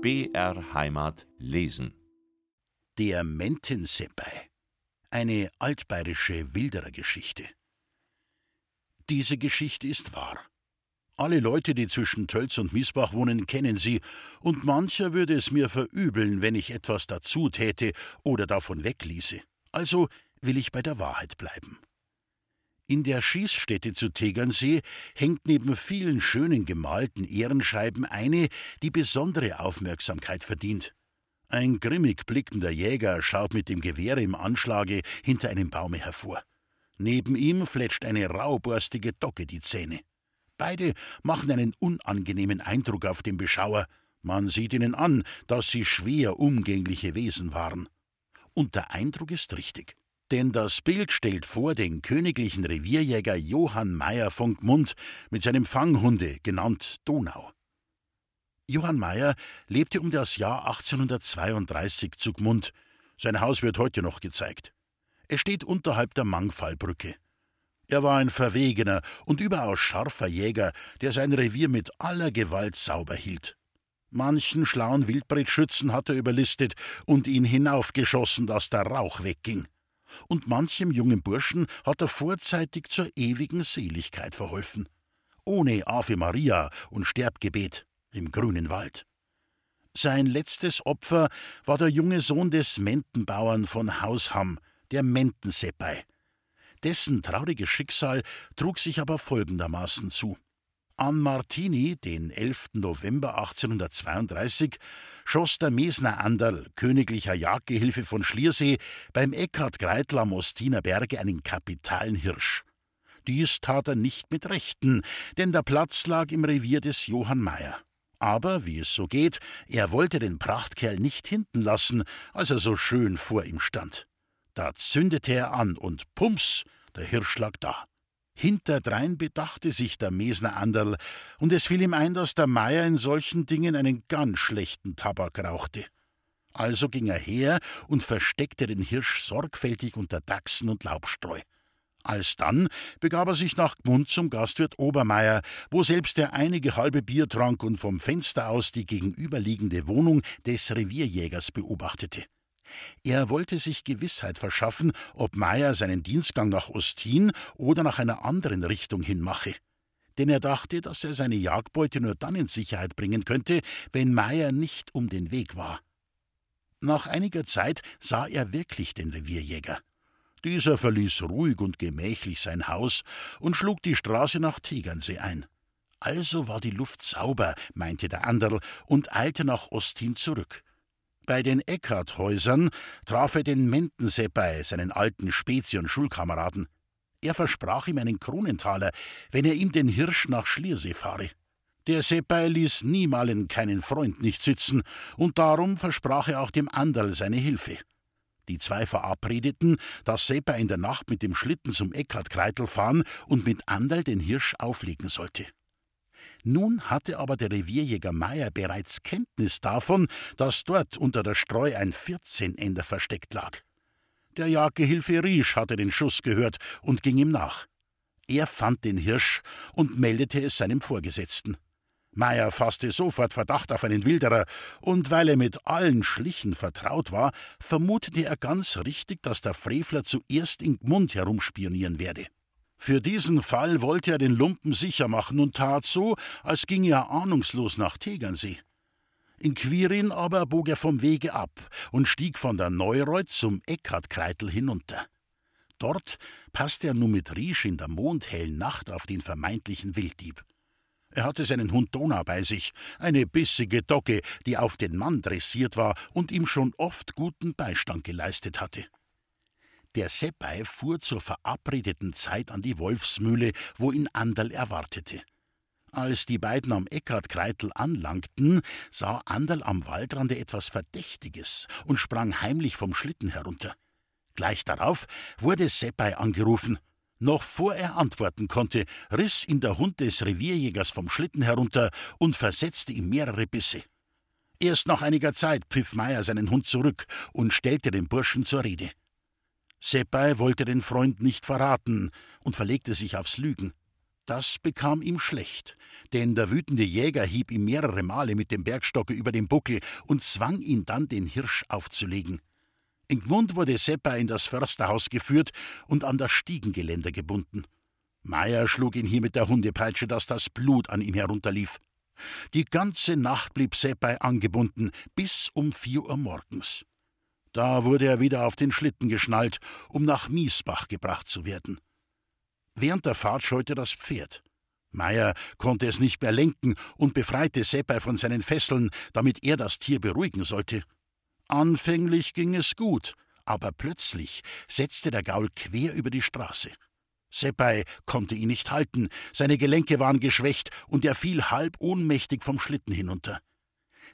BR Heimat lesen. Der Mentenseppai. Eine altbayerische Wilderergeschichte. Diese Geschichte ist wahr. Alle Leute, die zwischen Tölz und Miesbach wohnen, kennen sie, und mancher würde es mir verübeln, wenn ich etwas dazu täte oder davon wegließe. Also will ich bei der Wahrheit bleiben. In der Schießstätte zu Tegernsee hängt neben vielen schönen gemalten Ehrenscheiben eine, die besondere Aufmerksamkeit verdient. Ein grimmig blickender Jäger schaut mit dem Gewehr im Anschlage hinter einem Baume hervor. Neben ihm fletscht eine rauborstige Docke die Zähne. Beide machen einen unangenehmen Eindruck auf den Beschauer. Man sieht ihnen an, dass sie schwer umgängliche Wesen waren. Und der Eindruck ist richtig. Denn das Bild stellt vor den königlichen Revierjäger Johann Meyer von Gmund mit seinem Fanghunde, genannt Donau. Johann Meyer lebte um das Jahr 1832 zu Gmund. Sein Haus wird heute noch gezeigt. Es steht unterhalb der Mangfallbrücke. Er war ein verwegener und überaus scharfer Jäger, der sein Revier mit aller Gewalt sauber hielt. Manchen schlauen Wildbretschützen hat er überlistet und ihn hinaufgeschossen, dass der Rauch wegging und manchem jungen Burschen hat er vorzeitig zur ewigen Seligkeit verholfen. Ohne Ave Maria und Sterbgebet im grünen Wald. Sein letztes Opfer war der junge Sohn des Mentenbauern von Hausham, der Mentenseppai. Dessen trauriges Schicksal trug sich aber folgendermaßen zu. An Martini, den 11. November 1832, schoss der Mesner Anderl, königlicher Jagdgehilfe von Schliersee, beim Eckhard Greitl am Ostiner Berge einen kapitalen Hirsch. Dies tat er nicht mit Rechten, denn der Platz lag im Revier des Johann Meyer. Aber, wie es so geht, er wollte den Prachtkerl nicht hinten lassen, als er so schön vor ihm stand. Da zündete er an und pumps, der Hirsch lag da. Hinterdrein bedachte sich der Mesner Anderl, und es fiel ihm ein, dass der Meier in solchen Dingen einen ganz schlechten Tabak rauchte. Also ging er her und versteckte den Hirsch sorgfältig unter Dachsen und Laubstreu. Alsdann begab er sich nach Gmund zum Gastwirt Obermeier, wo selbst er einige halbe Bier trank und vom Fenster aus die gegenüberliegende Wohnung des Revierjägers beobachtete. Er wollte sich Gewissheit verschaffen, ob Meyer seinen Dienstgang nach Ostin oder nach einer anderen Richtung hin mache. Denn er dachte, dass er seine Jagdbeute nur dann in Sicherheit bringen könnte, wenn Meyer nicht um den Weg war. Nach einiger Zeit sah er wirklich den Revierjäger. Dieser verließ ruhig und gemächlich sein Haus und schlug die Straße nach Tegernsee ein. Also war die Luft sauber, meinte der Anderl und eilte nach Ostin zurück. Bei den Eckarthäusern traf er den Mentenseppai, seinen alten Spezi- und Schulkameraden. Er versprach ihm einen Kronentaler, wenn er ihm den Hirsch nach Schliersee fahre. Der Seppai ließ niemalen keinen Freund nicht sitzen, und darum versprach er auch dem Anderl seine Hilfe. Die zwei verabredeten, dass Seppai in der Nacht mit dem Schlitten zum Eckhard Kreitel fahren und mit Anderl den Hirsch auflegen sollte. Nun hatte aber der Revierjäger Meier bereits Kenntnis davon, dass dort unter der Streu ein Vierzehnender versteckt lag. Der Jagdgehilfe Riesch hatte den Schuss gehört und ging ihm nach. Er fand den Hirsch und meldete es seinem Vorgesetzten. Meier fasste sofort Verdacht auf einen Wilderer, und weil er mit allen Schlichen vertraut war, vermutete er ganz richtig, dass der Frevler zuerst in Gmund herumspionieren werde. Für diesen Fall wollte er den Lumpen sicher machen und tat so, als ginge er ahnungslos nach Tegernsee. In Quirin aber bog er vom Wege ab und stieg von der Neureuth zum Eckhardkreitel hinunter. Dort passte er nun mit Riesch in der mondhellen Nacht auf den vermeintlichen Wilddieb. Er hatte seinen Hund Donau bei sich, eine bissige Dogge, die auf den Mann dressiert war und ihm schon oft guten Beistand geleistet hatte. Der Seppei fuhr zur verabredeten Zeit an die Wolfsmühle, wo ihn Anderl erwartete. Als die beiden am Eckhard-Kreitel anlangten, sah Anderl am Waldrande etwas Verdächtiges und sprang heimlich vom Schlitten herunter. Gleich darauf wurde Seppei angerufen. Noch vor er antworten konnte, riss ihn der Hund des Revierjägers vom Schlitten herunter und versetzte ihm mehrere Bisse. Erst nach einiger Zeit pfiff Meier seinen Hund zurück und stellte den Burschen zur Rede. Seppei wollte den Freund nicht verraten und verlegte sich aufs Lügen. Das bekam ihm schlecht, denn der wütende Jäger hieb ihm mehrere Male mit dem Bergstocke über den Buckel und zwang ihn dann, den Hirsch aufzulegen. In Gmund wurde Seppa in das Försterhaus geführt und an das Stiegengeländer gebunden. Meier schlug ihn hier mit der Hundepeitsche, dass das Blut an ihm herunterlief. Die ganze Nacht blieb Seppei angebunden, bis um vier Uhr morgens. Da wurde er wieder auf den Schlitten geschnallt, um nach Miesbach gebracht zu werden. Während der Fahrt scheute das Pferd. Meier konnte es nicht mehr lenken und befreite Seppei von seinen Fesseln, damit er das Tier beruhigen sollte. Anfänglich ging es gut, aber plötzlich setzte der Gaul quer über die Straße. Seppei konnte ihn nicht halten, seine Gelenke waren geschwächt und er fiel halb ohnmächtig vom Schlitten hinunter.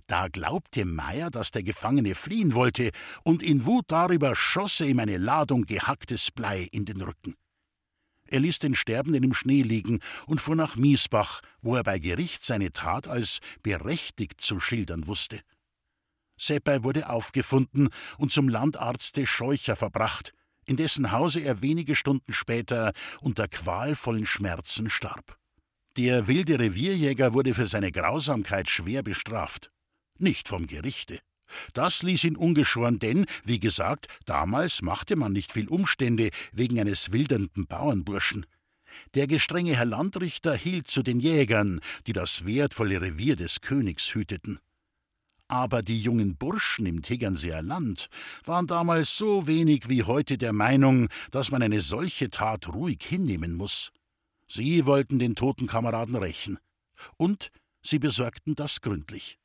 Da glaubte Meier, dass der Gefangene fliehen wollte, und in Wut darüber schoss er ihm eine Ladung gehacktes Blei in den Rücken. Er ließ den Sterbenden im Schnee liegen und fuhr nach Miesbach, wo er bei Gericht seine Tat als berechtigt zu schildern wusste. Seppei wurde aufgefunden und zum Landarzte Scheucher verbracht, in dessen Hause er wenige Stunden später unter qualvollen Schmerzen starb. Der wilde Revierjäger wurde für seine Grausamkeit schwer bestraft. Nicht vom Gerichte. Das ließ ihn ungeschoren, denn, wie gesagt, damals machte man nicht viel Umstände wegen eines wildernden Bauernburschen. Der gestrenge Herr Landrichter hielt zu den Jägern, die das wertvolle Revier des Königs hüteten. Aber die jungen Burschen im Tegernseer Land waren damals so wenig wie heute der Meinung, dass man eine solche Tat ruhig hinnehmen muss. Sie wollten den toten Kameraden rächen. Und sie besorgten das gründlich.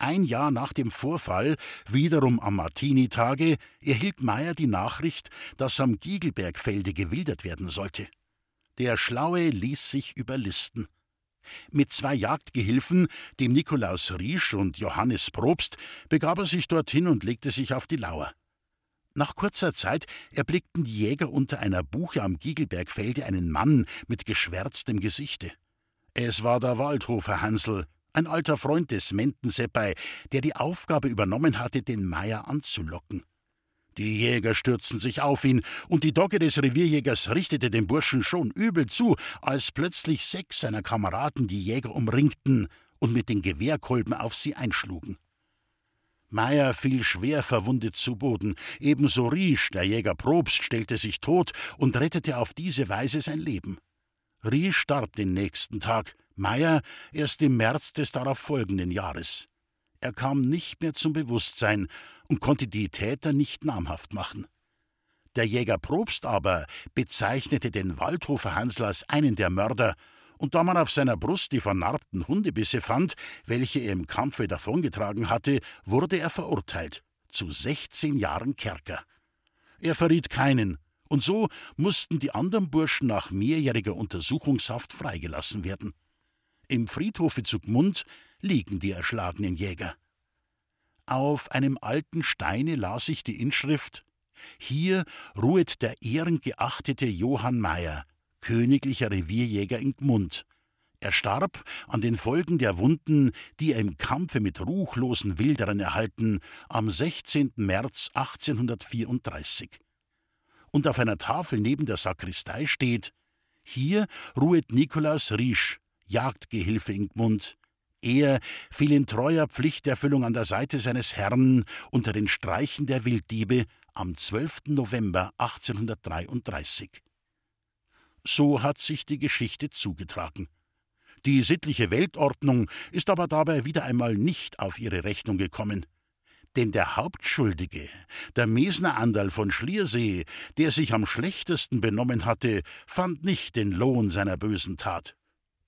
Ein Jahr nach dem Vorfall, wiederum am Martini-Tage, erhielt Meyer die Nachricht, dass am Giegelbergfelde gewildert werden sollte. Der Schlaue ließ sich überlisten. Mit zwei Jagdgehilfen, dem Nikolaus Riesch und Johannes Probst, begab er sich dorthin und legte sich auf die Lauer. Nach kurzer Zeit erblickten die Jäger unter einer Buche am Giegelbergfelde einen Mann mit geschwärztem Gesichte. Es war der Waldhofer Hansel, ein alter Freund des Mentenseppei, der die Aufgabe übernommen hatte, den Meier anzulocken. Die Jäger stürzten sich auf ihn, und die Dogge des Revierjägers richtete dem Burschen schon übel zu, als plötzlich sechs seiner Kameraden die Jäger umringten und mit den Gewehrkolben auf sie einschlugen. Meier fiel schwer verwundet zu Boden, ebenso Riesch, der Jäger Probst, stellte sich tot und rettete auf diese Weise sein Leben. Riesch starb den nächsten Tag, Meier erst im März des darauf folgenden Jahres. Er kam nicht mehr zum Bewusstsein und konnte die Täter nicht namhaft machen. Der Jäger Probst aber bezeichnete den Waldhofer Hansl als einen der Mörder, und da man auf seiner Brust die vernarbten Hundebisse fand, welche er im Kampfe davongetragen hatte, wurde er verurteilt zu 16 Jahren Kerker. Er verriet keinen, und so mussten die anderen Burschen nach mehrjähriger Untersuchungshaft freigelassen werden. Im Friedhofe zu Gmund liegen die erschlagenen Jäger. Auf einem alten Steine las ich die Inschrift Hier ruhet der ehrengeachtete Johann Meyer, königlicher Revierjäger in Gmund. Er starb an den Folgen der Wunden, die er im Kampfe mit ruchlosen Wilderern erhalten, am 16. März 1834. Und auf einer Tafel neben der Sakristei steht: Hier ruhet Nikolaus Riesch, Jagdgehilfe in Gmund. Er fiel in treuer Pflichterfüllung an der Seite seines Herrn unter den Streichen der Wilddiebe am 12. November 1833. So hat sich die Geschichte zugetragen. Die sittliche Weltordnung ist aber dabei wieder einmal nicht auf ihre Rechnung gekommen. Denn der Hauptschuldige, der Mesner Andal von Schliersee, der sich am schlechtesten benommen hatte, fand nicht den Lohn seiner bösen Tat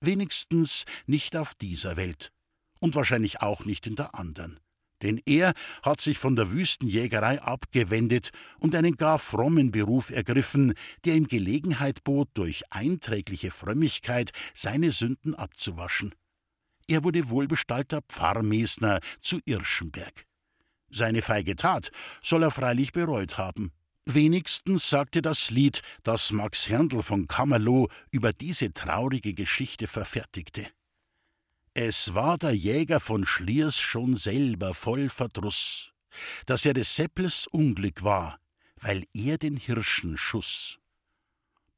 wenigstens nicht auf dieser Welt und wahrscheinlich auch nicht in der anderen. Denn er hat sich von der Wüstenjägerei abgewendet und einen gar frommen Beruf ergriffen, der ihm Gelegenheit bot, durch einträgliche Frömmigkeit seine Sünden abzuwaschen. Er wurde wohlbestallter Pfarrmesner zu Irschenberg. Seine feige Tat soll er freilich bereut haben. Wenigstens sagte das Lied, das Max Herndl von Kammerloh über diese traurige Geschichte verfertigte. Es war der Jäger von Schliers schon selber voll Verdruss, dass er des Seppels Unglück war, weil er den Hirschen schuss.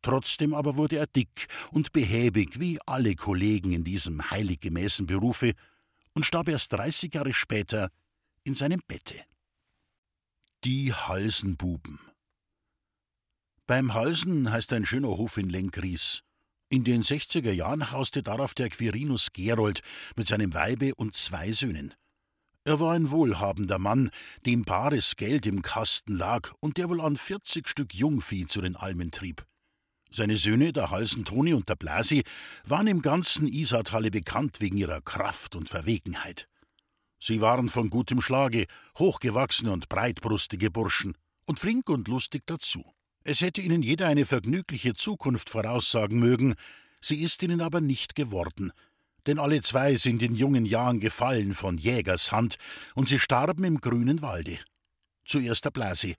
Trotzdem aber wurde er dick und behäbig wie alle Kollegen in diesem heiliggemäßen Berufe und starb erst dreißig Jahre später in seinem Bette. Die Halsenbuben Beim Halsen heißt ein schöner Hof in Lenkries. In den 60er Jahren hauste darauf der Quirinus Gerold mit seinem Weibe und zwei Söhnen. Er war ein wohlhabender Mann, dem bares Geld im Kasten lag und der wohl an 40 Stück Jungvieh zu den Almen trieb. Seine Söhne, der Halsen Toni und der Blasi, waren im ganzen Isartale bekannt wegen ihrer Kraft und Verwegenheit. Sie waren von gutem Schlage, hochgewachsene und breitbrustige Burschen und flink und lustig dazu. Es hätte ihnen jeder eine vergnügliche Zukunft voraussagen mögen, sie ist ihnen aber nicht geworden, denn alle zwei sind in jungen Jahren gefallen von Jägers Hand, und sie starben im grünen Walde. Zuerst der Blasi,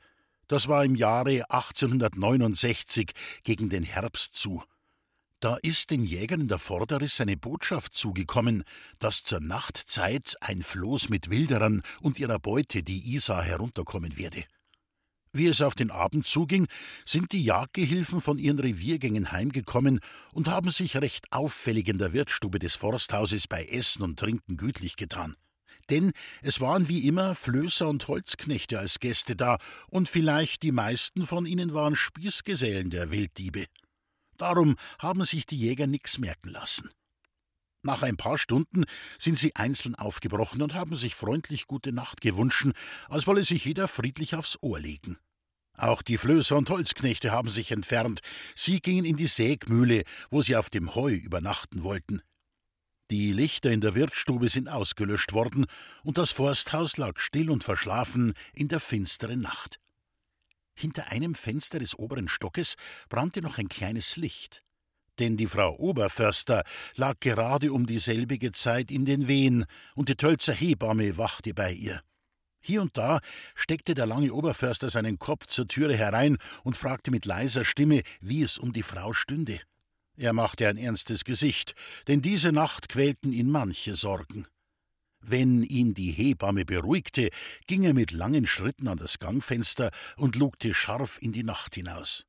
das war im Jahre 1869 gegen den Herbst zu. Da ist den Jägern in der Vorderriss eine Botschaft zugekommen, dass zur Nachtzeit ein Floß mit Wilderern und ihrer Beute die Isar herunterkommen werde. Wie es auf den Abend zuging, sind die Jagdgehilfen von ihren Reviergängen heimgekommen und haben sich recht auffällig in der Wirtsstube des Forsthauses bei Essen und Trinken gütlich getan. Denn es waren wie immer Flößer und Holzknechte als Gäste da, und vielleicht die meisten von ihnen waren Spießgesellen der Wilddiebe. Darum haben sich die Jäger nix merken lassen. Nach ein paar Stunden sind sie einzeln aufgebrochen und haben sich freundlich gute Nacht gewünscht, als wolle sich jeder friedlich aufs Ohr legen. Auch die Flößer und Holzknechte haben sich entfernt. Sie gingen in die Sägmühle, wo sie auf dem Heu übernachten wollten. Die Lichter in der Wirtsstube sind ausgelöscht worden, und das Forsthaus lag still und verschlafen in der finsteren Nacht. Hinter einem Fenster des oberen Stockes brannte noch ein kleines Licht, denn die Frau Oberförster lag gerade um dieselbige Zeit in den Wehen, und die Tölzer Hebamme wachte bei ihr. Hier und da steckte der lange Oberförster seinen Kopf zur Türe herein und fragte mit leiser Stimme, wie es um die Frau stünde. Er machte ein ernstes Gesicht, denn diese Nacht quälten ihn manche Sorgen. Wenn ihn die Hebamme beruhigte, ging er mit langen Schritten an das Gangfenster und lugte scharf in die Nacht hinaus.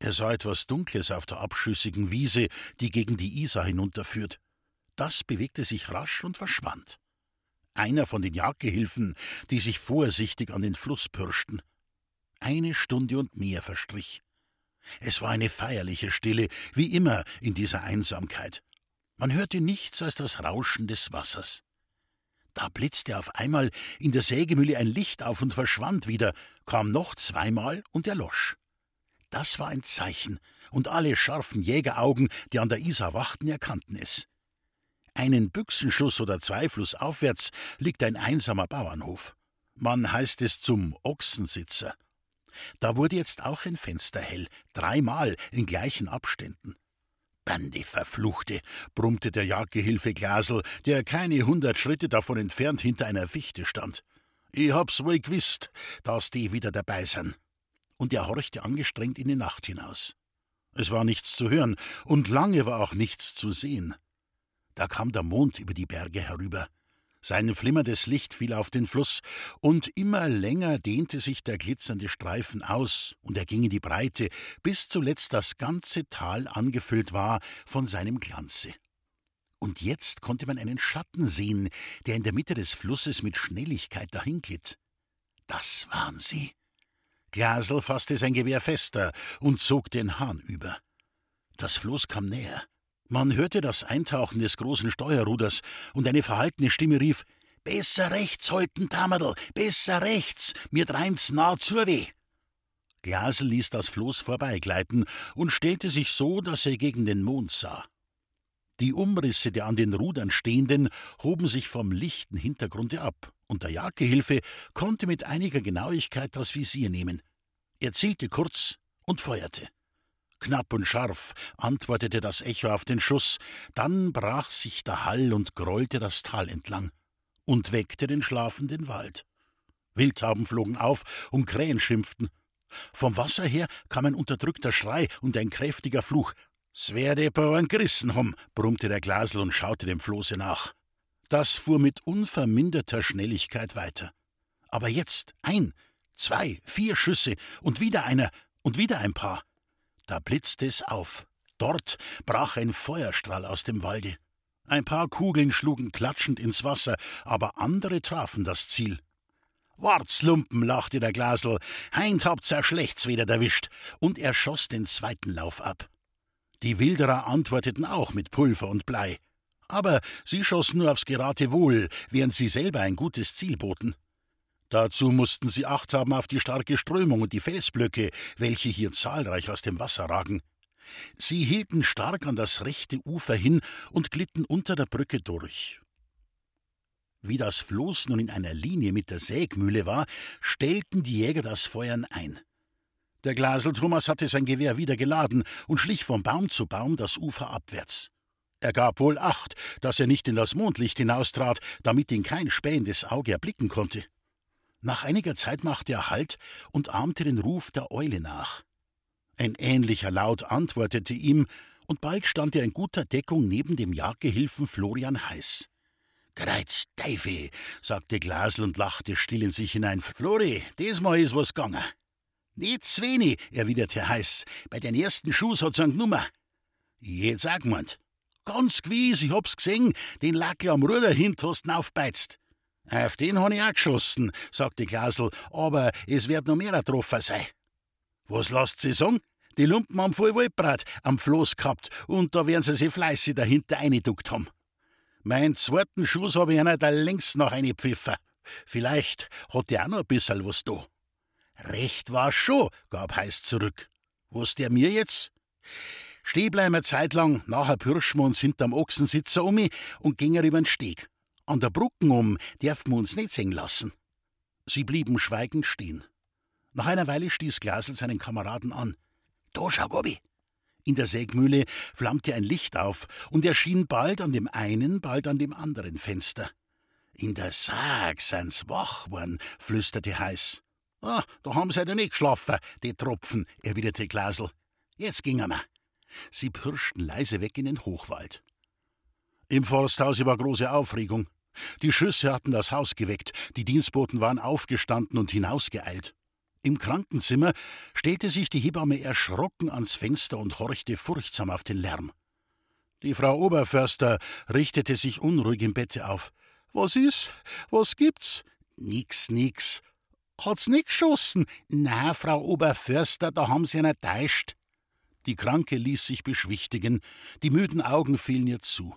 Er sah etwas Dunkles auf der abschüssigen Wiese, die gegen die Isar hinunterführt. Das bewegte sich rasch und verschwand einer von den Jagdgehilfen, die sich vorsichtig an den Fluss pirschten. Eine Stunde und mehr verstrich. Es war eine feierliche Stille, wie immer in dieser Einsamkeit. Man hörte nichts als das Rauschen des Wassers. Da blitzte auf einmal in der Sägemühle ein Licht auf und verschwand wieder, kam noch zweimal und erlosch. Das war ein Zeichen, und alle scharfen Jägeraugen, die an der Isar wachten, erkannten es. Einen Büchsenschuss oder zwei flussaufwärts liegt ein einsamer Bauernhof. Man heißt es zum Ochsensitzer. Da wurde jetzt auch ein Fenster hell, dreimal in gleichen Abständen. Bande verfluchte, brummte der Jagdgehilfe Glasel, der keine hundert Schritte davon entfernt hinter einer Fichte stand. Ich hab's wohl gewusst, dass die wieder dabei sind. Und er horchte angestrengt in die Nacht hinaus. Es war nichts zu hören, und lange war auch nichts zu sehen. Da kam der Mond über die Berge herüber. Sein flimmerndes Licht fiel auf den Fluss, und immer länger dehnte sich der glitzernde Streifen aus, und er ging in die Breite, bis zuletzt das ganze Tal angefüllt war von seinem Glanze. Und jetzt konnte man einen Schatten sehen, der in der Mitte des Flusses mit Schnelligkeit dahinglitt. Das waren sie. Glasel fasste sein Gewehr fester und zog den Hahn über. Das Floß kam näher. Man hörte das Eintauchen des großen Steuerruders, und eine verhaltene Stimme rief Besser rechts, Holten Tamadl, besser rechts, mir dreint's nah zur Weh. Glasel ließ das Floß vorbeigleiten und stellte sich so, dass er gegen den Mond sah. Die Umrisse der an den Rudern Stehenden hoben sich vom lichten Hintergrunde ab, und der Jagdgehilfe konnte mit einiger Genauigkeit das Visier nehmen. Er zielte kurz und feuerte. Knapp und scharf antwortete das Echo auf den Schuss, dann brach sich der Hall und grollte das Tal entlang und weckte den schlafenden Wald. Wildtauben flogen auf und Krähen schimpften. Vom Wasser her kam ein unterdrückter Schrei und ein kräftiger Fluch. S werde Bauern gerissen hom, brummte der Glasl und schaute dem Floße nach. Das fuhr mit unverminderter Schnelligkeit weiter. Aber jetzt ein, zwei, vier Schüsse und wieder einer und wieder ein paar. Da blitzte es auf. Dort brach ein Feuerstrahl aus dem Walde. Ein paar Kugeln schlugen klatschend ins Wasser, aber andere trafen das Ziel. Wart's, Lumpen, lachte der Glasl, heint habt's ein schlechts wieder erwischt, und er schoss den zweiten Lauf ab. Die Wilderer antworteten auch mit Pulver und Blei. Aber sie schossen nur aufs Geratewohl, während sie selber ein gutes Ziel boten. Dazu mussten sie Acht haben auf die starke Strömung und die Felsblöcke, welche hier zahlreich aus dem Wasser ragen. Sie hielten stark an das rechte Ufer hin und glitten unter der Brücke durch. Wie das Floß nun in einer Linie mit der Sägmühle war, stellten die Jäger das Feuern ein. Der Glasel Thomas hatte sein Gewehr wieder geladen und schlich von Baum zu Baum das Ufer abwärts. Er gab wohl Acht, dass er nicht in das Mondlicht hinaustrat, damit ihn kein spähendes Auge erblicken konnte. Nach einiger Zeit machte er Halt und ahmte den Ruf der Eule nach. Ein ähnlicher Laut antwortete ihm, und bald stand er in guter Deckung neben dem Jagdgehilfen Florian Heiß. Kreuz Teufel, sagte Glasl und lachte still in sich hinein. Flori, diesmal ist was gegangen. Nicht wenig, erwiderte Heiß. Bei den ersten Schuss hat's einen Nummer. Jetzt sag man't. Ganz gewiss, ich hab's gesehen, den Lackel am Ruder hint hast aufbeizt. Auf den han ich auch geschossen, sagte Glasl, aber es wird noch mehr ein Treffer sein. Was lasst sie sagen? Die Lumpen haben voll Waldbrat am Floß gehabt und da werden sie sich fleißig dahinter eingeduckt haben. Mein zweiten Schuss hab ich einer da längst noch eingepfiffen. Vielleicht hat der auch noch ein bisschen was da. Recht war schon, gab Heiß zurück. Was der mir jetzt? Steh bleiben wir zeitlang, nachher pirschen wir uns hinterm Ochsensitzer um und gingen über den Steg. An der Brücken um dürfen wir uns nicht sehen lassen. Sie blieben schweigend stehen. Nach einer Weile stieß Glasl seinen Kameraden an. Da schau, Gobi! In der Sägmühle flammte ein Licht auf und erschien bald an dem einen, bald an dem anderen Fenster. In der Sarg sind's wach worden, flüsterte Heiß. Ah, da haben sie ja nicht geschlafen, die Tropfen, erwiderte Glasl. Jetzt gingen wir. Sie pirschten leise weg in den Hochwald. Im Forsthaus war große Aufregung. Die Schüsse hatten das Haus geweckt, die Dienstboten waren aufgestanden und hinausgeeilt. Im Krankenzimmer stellte sich die Hebamme erschrocken ans Fenster und horchte furchtsam auf den Lärm. Die Frau Oberförster richtete sich unruhig im Bette auf. Was ist? Was gibt's? Nix, nix. Hat's nicht geschossen? Na, Frau Oberförster, da haben Sie einer täuscht. Die Kranke ließ sich beschwichtigen, die müden Augen fielen ihr zu.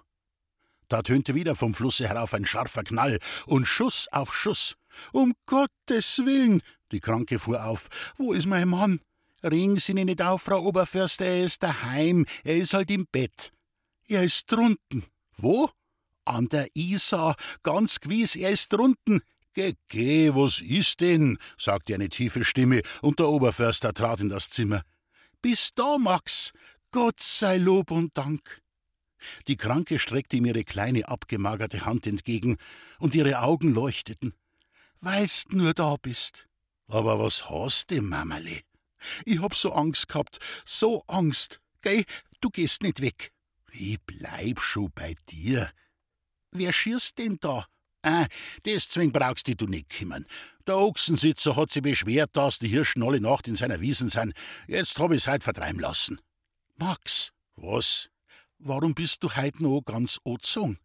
Da tönte wieder vom Flusse herauf ein scharfer Knall und Schuss auf Schuss. Um Gottes Willen, die Kranke fuhr auf. Wo ist mein Mann? Ring Sie ihn nicht auf, Frau Oberförster, er ist daheim, er ist halt im Bett. Er ist drunten. Wo? An der Isar, ganz gewiss, er ist drunten. Geh, geh, was ist denn? sagte eine tiefe Stimme, und der Oberförster trat in das Zimmer. Bist da, Max? Gott sei Lob und Dank. Die Kranke streckte ihm ihre kleine abgemagerte Hand entgegen, und ihre Augen leuchteten. Weilst nur da bist. Aber was hast du, Mammerli? Ich hab so Angst gehabt, so Angst. Geh, du gehst nicht weg. Ich bleib schon bei dir. Wer schierst denn da? Ah, deswegen brauchst du nicht kümmern. Der Ochsensitzer hat sich beschwert, dass die Hirschen alle Nacht in seiner Wiesen sind. Jetzt hab ich's heut vertreiben lassen. Max, was? Warum bist du heut noch ganz ozung?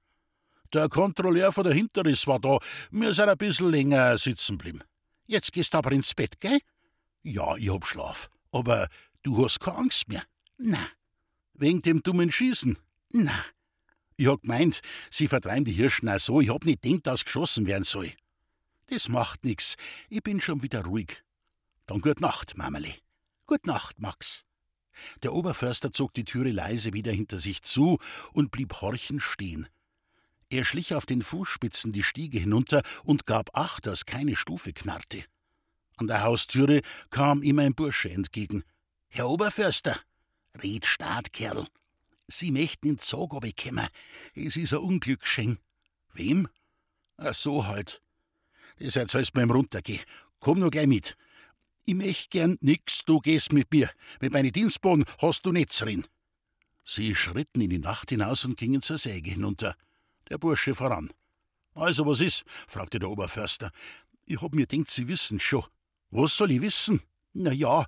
Der Kontrolleur von der Hinterriss war da. Wir sind ein bisschen länger sitzen blieben. Jetzt gehst du aber ins Bett, gell? Ja, ich hab Schlaf. Aber du hast keine Angst mehr. Na. Wegen dem dummen Schießen? Na. Ich hab gemeint, sie vertreiben die Hirschen auch so. Ich hab nicht gedacht, dass geschossen werden soll. Das macht nix. Ich bin schon wieder ruhig. Dann gut Nacht, Mammerli. Gut Nacht, Max. Der Oberförster zog die Türe leise wieder hinter sich zu und blieb horchend stehen. Er schlich auf den Fußspitzen die Stiege hinunter und gab acht, dass keine Stufe knarrte. An der Haustüre kam ihm ein Bursche entgegen. Herr Oberförster, red staat, Kerl. Sie möchten in Zog bekommen. Es ist ein Unglücksscheng. Wem? Ach so halt. Das erzählst mir im Runtergehen. Komm nur gleich mit. Ich möcht gern nix, du gehst mit mir. Mit meinen Dienstboden hast du nichts drin. Sie schritten in die Nacht hinaus und gingen zur Säge hinunter. Der Bursche voran. Also, was ist? fragte der Oberförster. Ich hab mir denkt, Sie wissen schon. Was soll ich wissen? Na ja,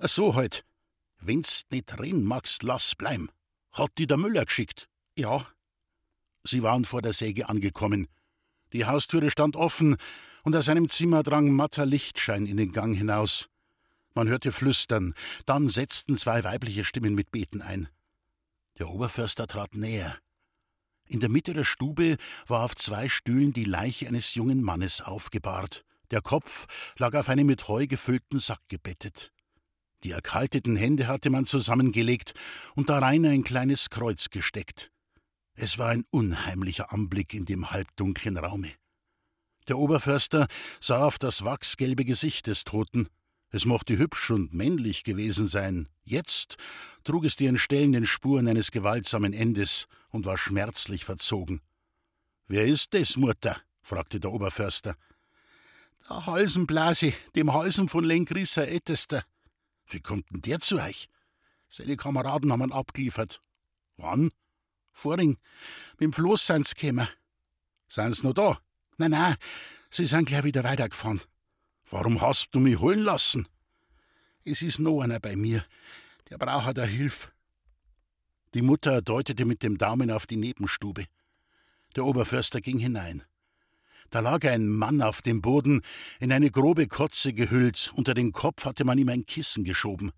so halt. Wenn's nicht rennen magst, lass bleiben. Hat die der Müller geschickt? Ja. Sie waren vor der Säge angekommen. Die Haustüre stand offen, und aus einem Zimmer drang matter Lichtschein in den Gang hinaus. Man hörte Flüstern, dann setzten zwei weibliche Stimmen mit Beten ein. Der Oberförster trat näher. In der Mitte der Stube war auf zwei Stühlen die Leiche eines jungen Mannes aufgebahrt. Der Kopf lag auf einem mit Heu gefüllten Sack gebettet. Die erkalteten Hände hatte man zusammengelegt und darein ein kleines Kreuz gesteckt. Es war ein unheimlicher Anblick in dem halbdunklen Raume. Der Oberförster sah auf das wachsgelbe Gesicht des Toten. Es mochte hübsch und männlich gewesen sein. Jetzt trug es die entstellenden Spuren eines gewaltsamen Endes und war schmerzlich verzogen. Wer ist das, Mutter? fragte der Oberförster. Der Halsenblase, dem Halsen von Lenkrisser Ältester. Wie kommt denn der zu euch? Seine Kameraden haben ihn abgeliefert. Wann? Vorhin. Mit dem Floß sind's gekommen. Sind's noch da? Nein, nein, sie sind gleich wieder weitergefahren. Warum hast du mich holen lassen? Es ist noch einer bei mir. Der braucht da Hilfe. Die Mutter deutete mit dem Daumen auf die Nebenstube. Der Oberförster ging hinein. Da lag ein Mann auf dem Boden, in eine grobe Kotze gehüllt, unter den Kopf hatte man ihm ein Kissen geschoben.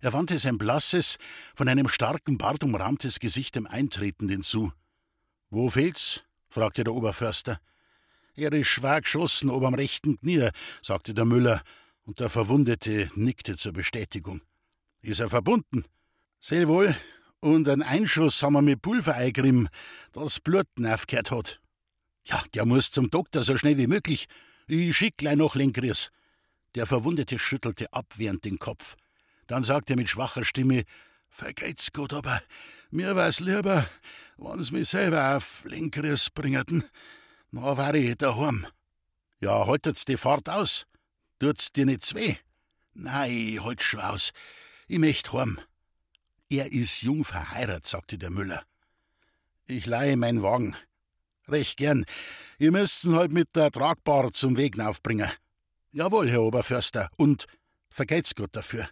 Er wandte sein blasses, von einem starken Bart umrahmtes Gesicht dem Eintretenden zu. Wo fehlt's? fragte der Oberförster. Er ist schwer geschossen, ob am rechten Knie, sagte der Müller, und der Verwundete nickte zur Bestätigung. Ist er verbunden? Sehr wohl, und ein Einschuss haben wir mit Pulver eingerieben, das Blut aufgehört hat. Ja, der muss zum Doktor so schnell wie möglich. Ich schick gleich noch Lenkries. Der Verwundete schüttelte abwehrend den Kopf. Dann sagte er mit schwacher Stimme: Vergeht's gut, aber mir wär's lieber, wenn's mich selber auf Lenkries bringeten. Na, war ich daheim. Ja, haltet's die Fahrt aus? Tut's dir nicht weh? Nein, halt schon aus. Ich möcht heim. Er ist jung verheiratet, sagte der Müller. Ich leihe meinen Wagen. Recht gern. Ihr müsst'n halt mit der Tragbar zum Weg aufbringen. Jawohl, Herr Oberförster. Und vergeht's gut dafür.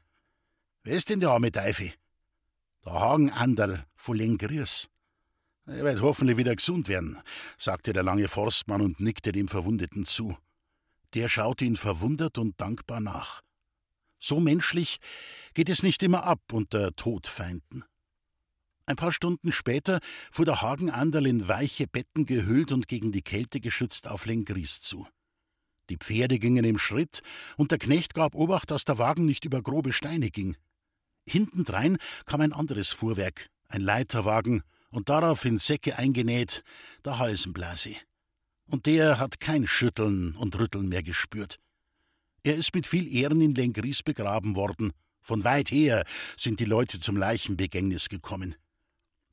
Wer ist denn der arme Teufel? Der Hagen Anderl von Lengries. Er wird hoffentlich wieder gesund werden, sagte der lange Forstmann und nickte dem Verwundeten zu. Der schaute ihn verwundert und dankbar nach. So menschlich geht es nicht immer ab unter Todfeinden. Ein paar Stunden später fuhr der Hagen Anderl in weiche Betten gehüllt und gegen die Kälte geschützt auf Lengries zu. Die Pferde gingen im Schritt, und der Knecht gab Obacht, dass der Wagen nicht über grobe Steine ging. Hintendrein kam ein anderes Fuhrwerk, ein Leiterwagen, und darauf in Säcke eingenäht der Halsenblase. Und der hat kein Schütteln und Rütteln mehr gespürt. Er ist mit viel Ehren in Lengries begraben worden. Von weit her sind die Leute zum Leichenbegängnis gekommen.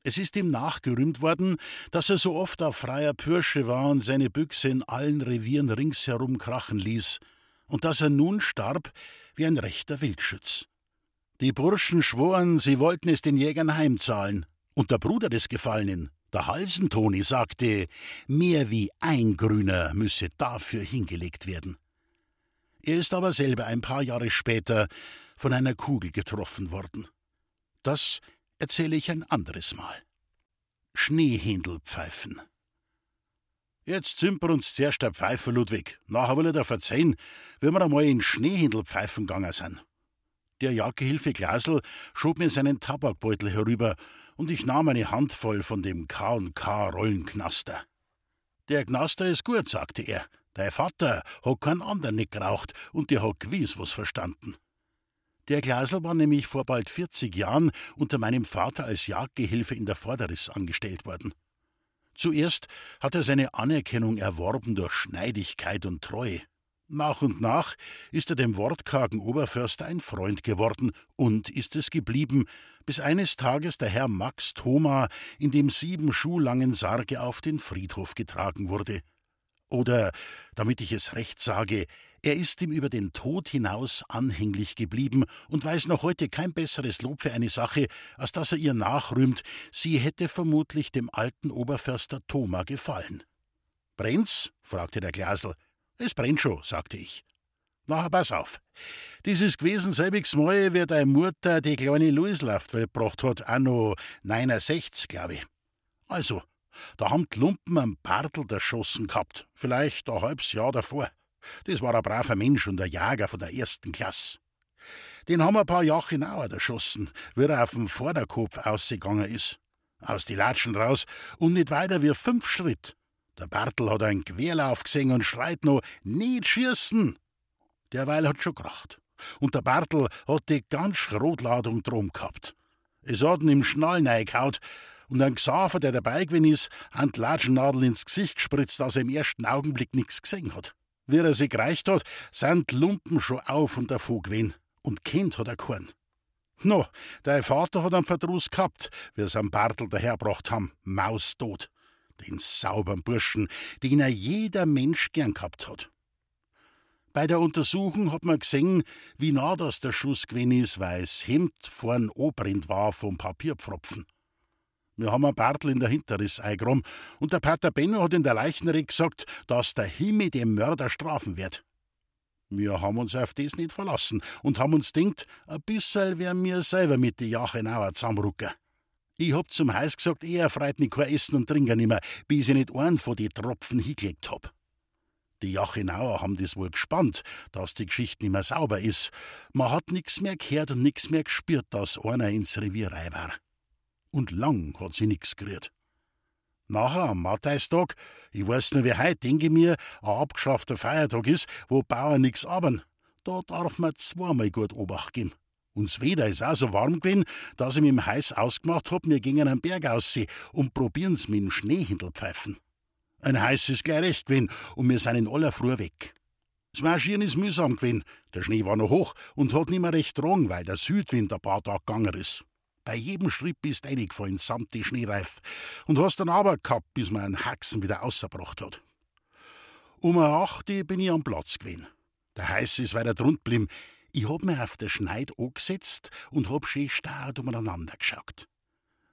Es ist ihm nachgerühmt worden, dass er so oft auf freier Pürsche war und seine Büchse in allen Revieren ringsherum krachen ließ, und dass er nun starb wie ein rechter Wildschütz. Die Burschen schworen, sie wollten es den Jägern heimzahlen, und der Bruder des Gefallenen, der Halsentoni, sagte, mehr wie ein Grüner müsse dafür hingelegt werden. Er ist aber selber ein paar Jahre später von einer Kugel getroffen worden. Das erzähle ich ein anderes Mal. Schneehändelpfeifen. Jetzt sind wir uns zuerst der Pfeife, Ludwig. Nachher will er dir verzeihen, wenn wir einmal in Schneehändelpfeifen gegangen sind. Der Jagdgehilfe Glasl schob mir seinen Tabakbeutel herüber und ich nahm eine Handvoll von dem K&K Rollenknaster. Der Knaster ist gut, sagte er. Dein Vater hat keinen anderen nicht geraucht und der hat gewiss was verstanden. Der Glasl war nämlich vor bald 40 Jahren unter meinem Vater als Jagdgehilfe in der Vorderriss angestellt worden. Zuerst hat er seine Anerkennung erworben durch Schneidigkeit und Treue. Nach und nach ist er dem wortkargen Oberförster ein Freund geworden und ist es geblieben, bis eines Tages der Herr Max Thoma in dem sieben Schuh langen Sarge auf den Friedhof getragen wurde. Oder, damit ich es recht sage, er ist ihm über den Tod hinaus anhänglich geblieben und weiß noch heute kein besseres Lob für eine Sache, als dass er ihr nachrühmt, sie hätte vermutlich dem alten Oberförster Thoma gefallen. Brennt's? fragte der Glasl. Es brennt schon, sagte ich. Na, pass auf. Ist gewesen selbiges Mal, wie deine Mutter die kleine Luislaft gebracht hat, auch noch 69, glaube ich. Also, da haben die Lumpen einen Bartel erschossen gehabt, vielleicht ein halbes Jahr davor. Das war ein braver Mensch und ein Jager von der ersten Klasse. Den haben ein paar Jahre genauer erschossen, wie er auf dem Vorderkopf ausgegangen ist. Aus die Latschen raus und nicht weiter wie fünf Schritt. Der Bartel hat einen Querlauf gesehen und schreit noch, nicht schießen! Derweil hat schon geracht. Und der Bartel hat die ganze Rotladung drum gehabt. Es hat ihn im Schnallen eingehaut und ein Gesafer, der dabei gewesen ist, hat die Latschennadel ins Gesicht gespritzt, dass er im ersten Augenblick nichts gesehen hat. Wie er sich gereicht hat, sind die Lumpen schon auf und davon gewesen. Und Kind hat er keinen. No, dein Vater hat einen Verdruss gehabt, wie sie am Bartel daherbracht haben, maustot. Den sauberen Burschen, den er jeder Mensch gern gehabt hat. Bei der Untersuchung hat man gesehen, wie nah das der Schuss gewesen ist, weil das Hemd vorn obrennt war vom Papierpfropfen. Wir haben einen Bartel in der Hinterriss eingeräumt und der Pater Benno hat in der Leichenrede gesagt, dass der Himmel den Mörder strafen wird. Wir haben uns auf das nicht verlassen und haben uns denkt, ein bisschen werden wir selber mit die Jachenauer zusammenrucken. Ich hab zum Heiß gesagt, er freut mich kein Essen und Trinken nimmer, bis ich nicht einen von die Tropfen hingelegt hab. Die Jachenauer haben das wohl gespannt, dass die Geschichte nicht mehr sauber ist. Man hat nix mehr gehört und nix mehr gespürt, dass einer ins Revier rein war und lang hat sie nix gerührt. Nachher am Mattheistag, ich weiß nur wie heute, denke mir, ein abgeschaffter Feiertag ist, wo Bauern nix abern. Da darf man zweimal gut Obacht geben. Und das Wetter ist auch so warm gewesen, dass ich mit dem Heiß ausgemacht hab, wir gingen am Berg aussehen und probieren's mit dem Schneehindel pfeifen. Ein Heiß ist gleich recht gewesen und wir sind in aller Früh weg. Das Marschieren ist mühsam gewesen. Der Schnee war noch hoch und hat nicht mehr recht drang, weil der Südwind ein paar Tage gegangen ist. Bei jedem Schritt bist du reingefallen samt die Schneereif und hast dann aber gehabt, bis man einen Haxen wieder ausgebracht hat. Um eine acht bin ich am Platz gewesen. Der Heiß ist weiter drunter geblieben. Ich hab mir auf der Schneid angesetzt und hab schön starr umeinander geschaut.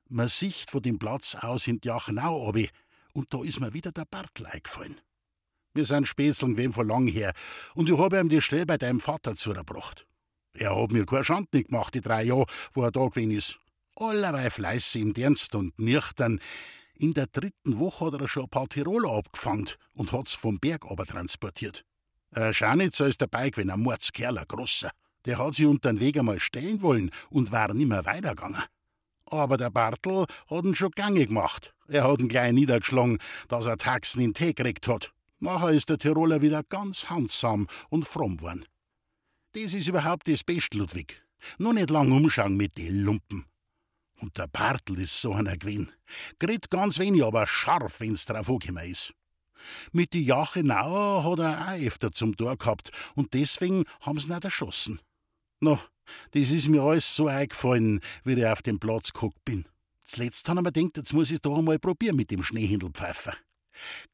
Man sieht von dem Platz aus in die Jachenau runter, und da ist mir wieder der Bartel eingefallen. Wir sind Spätzeln gewesen von lang her, und ich hab ihm die Stelle bei deinem Vater zugebracht. Er hat mir keine Schande gemacht, die drei Jahre, wo er da gewesen ist allerweil fleißig im Dienst und nüchtern. In der dritten Woche hat er schon ein paar Tiroler abgefangen und hat's vom Berg aber transportiert. Ein Scharnitzer ist dabei gewesen, ein Mordskerl, ein großer. Der hat sich unter den Weg einmal stellen wollen und war nimmer weitergegangen. Aber der Bartel hat ihn schon gange gemacht. Er hat ihn gleich niedergeschlagen, dass er Taxen in Tee gekriegt hat. Nachher ist der Tiroler wieder ganz handsam und fromm worden. Das ist überhaupt das Beste, Ludwig. Nur nicht lang umschauen mit den Lumpen. Und der Bartel ist so einer gewesen. Grit ganz wenig, aber scharf, wenn's drauf angekommen ist. Mit die Jachenauer hat er auch öfter zum Tor gehabt und deswegen haben sie nicht erschossen. No, das ist mir alles so eingefallen, wie ich auf dem Platz geguckt bin. Zuletzt haben wir gedacht, jetzt muss ich da einmal probieren mit dem Schneehändelpfeifer.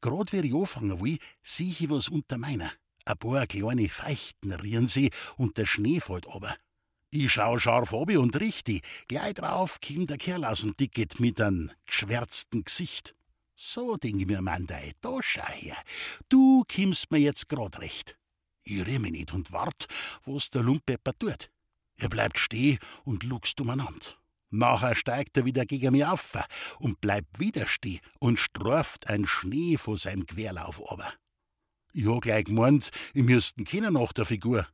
Grad wie ich anfangen will, sehe ich was unter meiner. Ein paar kleine Feichten rieren sie und der Schnee fällt aber. Ich schau scharf ob und richtig. Gleich drauf kommt der Kerl aus dem Ticket mit einem geschwärzten Gesicht. So, denk ich mir, Mandei, da schau her. Du kimmst mir jetzt grad recht. Ich rühr mich nicht und wart, was der Lumpepper tut. Er bleibt stehen und luchst umeinander. Nachher steigt er wieder gegen mich auf und bleibt wieder stehen und straft ein Schnee von seinem Querlauf aber. Ich hab gleich gemeint, ich müssten kennen nach der Figur.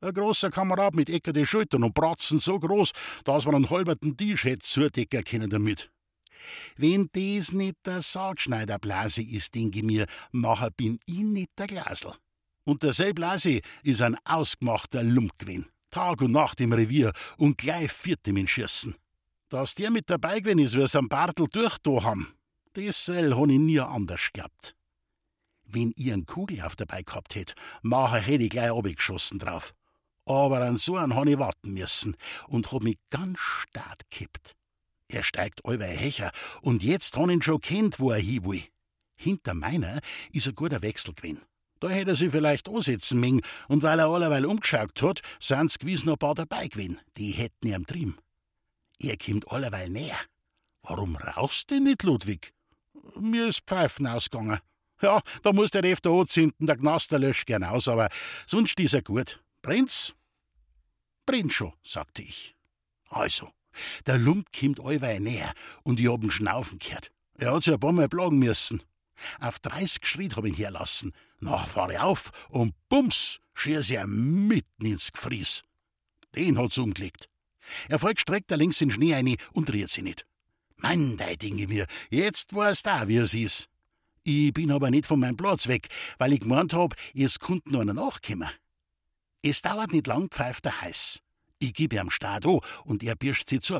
Ein großer Kamerad mit eckerte Schultern und Bratzen so groß, dass man einen halberten Tisch hätte zudecken können damit. Wenn das nicht der Sargschneiderblase ist, denke mir, nachher bin ich nicht der Glasl. Und der Blase ist ein ausgemachter Lump gewesen. Tag und Nacht im Revier und gleich vierte mit Schießen. Dass der mit dabei gewesen ist, wir's am Bartel durch da haben, das soll hab ich nie anders geglaubt. Wenn ich einen Kugel auf dabei gehabt hätt, nachher hätte ich gleich abgeschossen drauf aber an so einen habe ich warten müssen und hab mich ganz stark gekippt. Er steigt allweil Hecher und jetzt han ihn schon kennt, wo er hin will. Hinter meiner ist ein guter Wechsel gewesen. Da hätte er sich vielleicht ansetzen mögen, und weil er allerweil umgeschaut hat, sind's gewiss noch ein paar dabei gewesen, die hätten ihm trieben. Er kommt allerweil näher. Warum rauchst du nicht, Ludwig? Mir ist Pfeifen ausgegangen. Ja, da muss der öfter anzünden, der Gnaster löscht gern aus, aber sonst ist er gut. Brennt's? Brennt schon, sagte ich. Also, der Lump kommt allweil näher und ich hab ihn schnaufen gehört. Er hat sich ein paar Mal plagen müssen. Auf 30 Schritt hab ich ihn herlassen. Nach fahr ich auf und bums, schieß er mitten ins Gefries. Den hat's umgelegt. Er folgt gestreckt da links in den Schnee rein und rührt sich nicht. Mann, da denke ich mir, jetzt weißt auch, wie es ist. Ich bin aber nicht von meinem Platz weg, weil ich gemeint hab, es könnte noch einer nachkommen. Es dauert nicht lang, pfeift er heiß. Ich gebe ihm Start an und er birscht sie zu.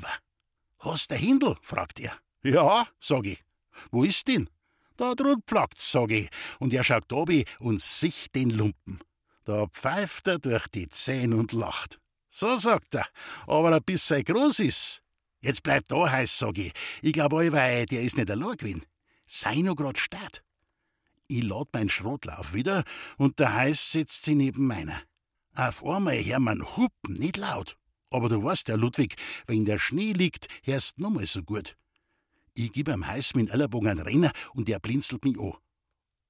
Hast der Hindel? fragt er. Ja, sag ich. Wo ist denn? Da drüben pflackt's, sag ich. Und er schaut obi und sich den Lumpen. Da pfeift er durch die Zähne und lacht. So sagt er, aber ein bisschen groß ist. Jetzt bleibt da heiß, sag ich. Ich glaub allweil, der ist nicht allein gewesen. Sei noch grad start. Ich lad mein Schrotlauf wieder und der Heiß setzt sie neben meiner. Auf einmal hör man Hupen, nicht laut. Aber du weißt ja, Ludwig, wenn der Schnee liegt, hörst du nochmal so gut. Ich gib ihm Heiß mit Ellerbogen einen Renner und er blinzelt mich an.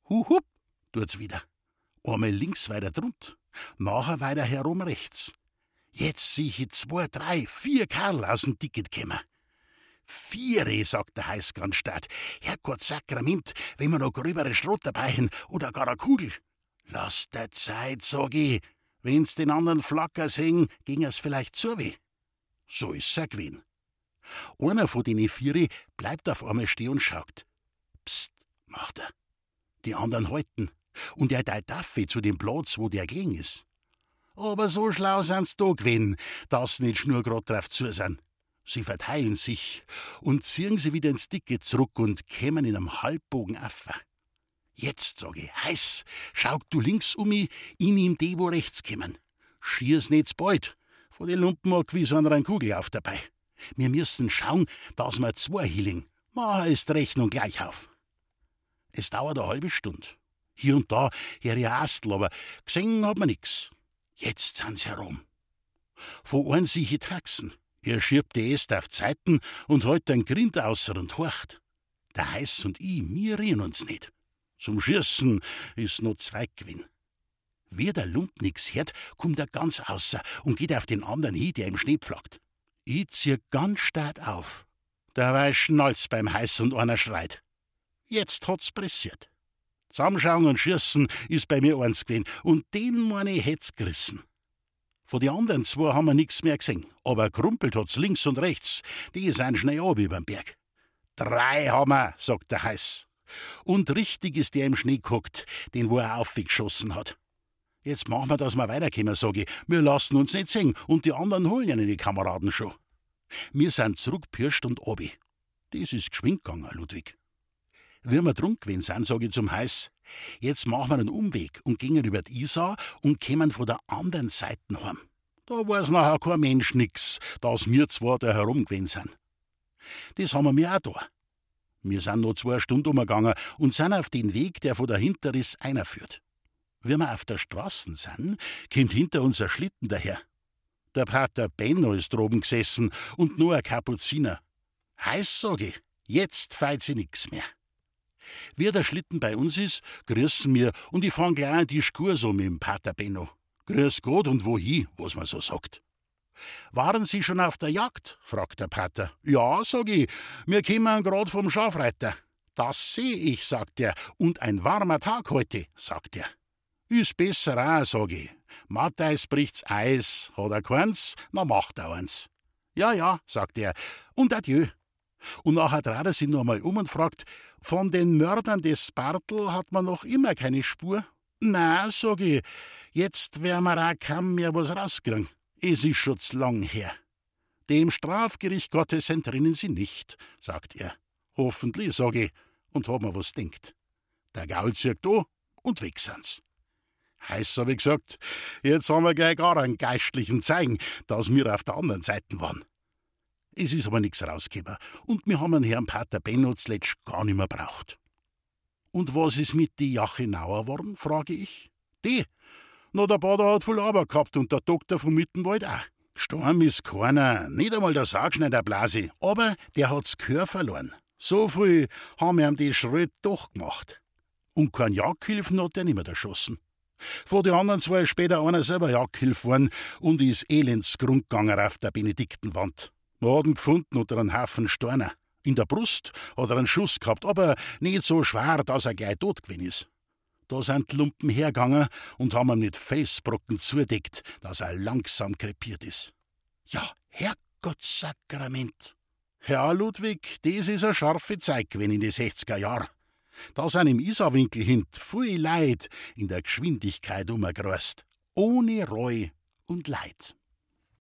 Hu hup, tut's wieder. Einmal links weiter drunt, nachher weiter herum rechts. Jetzt sieh ich zwei, drei, vier Kerl aus dem Ticket kommen. Viere, sagt der Heiß ganz stark. Herrgott Sakrament, wenn wir noch gröbere Schrot dabei haben oder gar eine Kugel. Lass der Zeit, sag ich. Wenn's den anderen Flacker sehen, ging es vielleicht zu weh. So ist's ja gewesen. Einer von den Viere bleibt auf einmal stehen und schaut. Psst, macht er. Die anderen halten. Und er teilt Affe zu dem Platz, wo der gelegen ist. Aber so schlau sind's da gewesen, dass nicht nur grad drauf zu sind. Sie verteilen sich und ziehen sie wieder ins Dicke zurück und kämen in einem Halbbogen auf. Jetzt, sag ich, heiß, schau du links um mich, ich nehm die, wo rechts kommen. Schieß nicht bald. Von den Lumpen mag wie so ein Kugel auf dabei. Wir müssen schauen, dass wir zwei hielingen. Mach ist Rechnung gleich auf. Es dauert eine halbe Stunde. Hier und da hör ich Astel, aber gesehen hat man nix. Jetzt sind's herum. Von einem sehe ich Taxen. Er schiebt die Äste auf Zeiten und hält den Grind außer und horcht. Der Heiß und ich, wir rühren uns nicht. Zum Schießen ist noch Zweiggewinn. Wie der Lump nix hört, kommt er ganz außer und geht auf den anderen hin, der im Schnee pflackt. Ich zieh ganz stark auf. Dabei schnallt's beim Heiß und einer schreit. Jetzt hat's pressiert. Zusammenschauen und Schießen ist bei mir eins gewesen und den meine ich hätt's gerissen. Von den anderen zwei haben wir nix mehr gesehen, aber krumpelt hat's links und rechts. Die sind schnell ab überm Berg. Drei haben wir, sagt der Heiß. Und richtig ist der im Schnee guckt, den wo er aufgeschossen hat. Jetzt machen wir, dass wir weiterkommen, sag ich. Wir lassen uns nicht sehen und die anderen holen ja die Kameraden schon. Wir sind zurückpirscht und obi. Das ist geschwind gegangen, Ludwig. Wie wir drunk gewesen sind, sag ich zum Heiß, jetzt machen wir einen Umweg und gingen über die Isar und kommen von der anderen Seite heim. Da weiß nachher kein Mensch nix, dass wir zwei da herum gewesen sind. Das haben wir mir auch da. Wir sind noch zwei Stunden umgegangen und sind auf den Weg, der von dahinter ist, einer führt. Wie wir auf der Straße sind, kommt hinter uns ein Schlitten daher. Der Pater Benno ist droben gesessen und nur ein Kapuziner. Heiß, sag ich, jetzt feit sie nix mehr. Wie der Schlitten bei uns ist, grüßen wir und ich fang gleich an die so mit dem Pater Benno. Grüß Gott und wohin, was man so sagt. Waren Sie schon auf der Jagd? fragt der Pater. Ja, sag ich, wir kommen grad vom Schafreiter. Das seh ich, sagt er, und ein warmer Tag heute, sagt er. Ist besser auch, sag ich. Matthäus bricht's Eis, hat er keins, na macht er eins. Ja, ja, sagt er, und adieu. Und nachher dreht er sich noch einmal um und fragt, von den Mördern des Bartel hat man noch immer keine Spur? Na, sag ich, jetzt werden wir auch kaum mehr was rauskriegen. Es ist schon zu lang her. Dem Strafgericht Gottes entrinnen sie nicht, sagt er. Hoffentlich, sag ich, und hab mir was denkt. Der Gaul zirkt an und weg sind's. Heiß hab ich gesagt, jetzt haben wir gleich gar einen geistlichen zeigen, dass wir auf der anderen Seite waren. Es ist aber nichts rausgekommen und wir haben Herrn Pater Benno zuletzt gar nicht mehr braucht. Und was ist mit die Jache Nauer worden, frage ich. Die? Na, der Bader hat voll Arbeit gehabt und der Doktor vom Mittenwald auch. Gestorben ist keiner, nicht einmal der Sargschneider Blasi, aber der hat's Gehör verloren. So früh haben wir ihm die Schritt doch gemacht. Und kein Jagdhilfen hat er nimmer erschossen. Von den anderen zwei ist später einer selber Jagdhilf worden und ist elendsgrund gegangen auf der Benediktenwand. Man hat ihn gefunden unter einem Haufen Steine. In der Brust hat er einen Schuss gehabt, aber nicht so schwer, dass er gleich tot gewesen ist. Da sind die Lumpen hergegangen und haben ihm mit Felsbrocken zudeckt, dass er langsam krepiert ist. Ja, Herrgottsakrament! Herr Ludwig, das ist eine scharfe Zeit gewesen in die 60er Jahren. Da sind im Isarwinkel hint viel Leid in der Geschwindigkeit umgereist. Ohne Reu und Leid.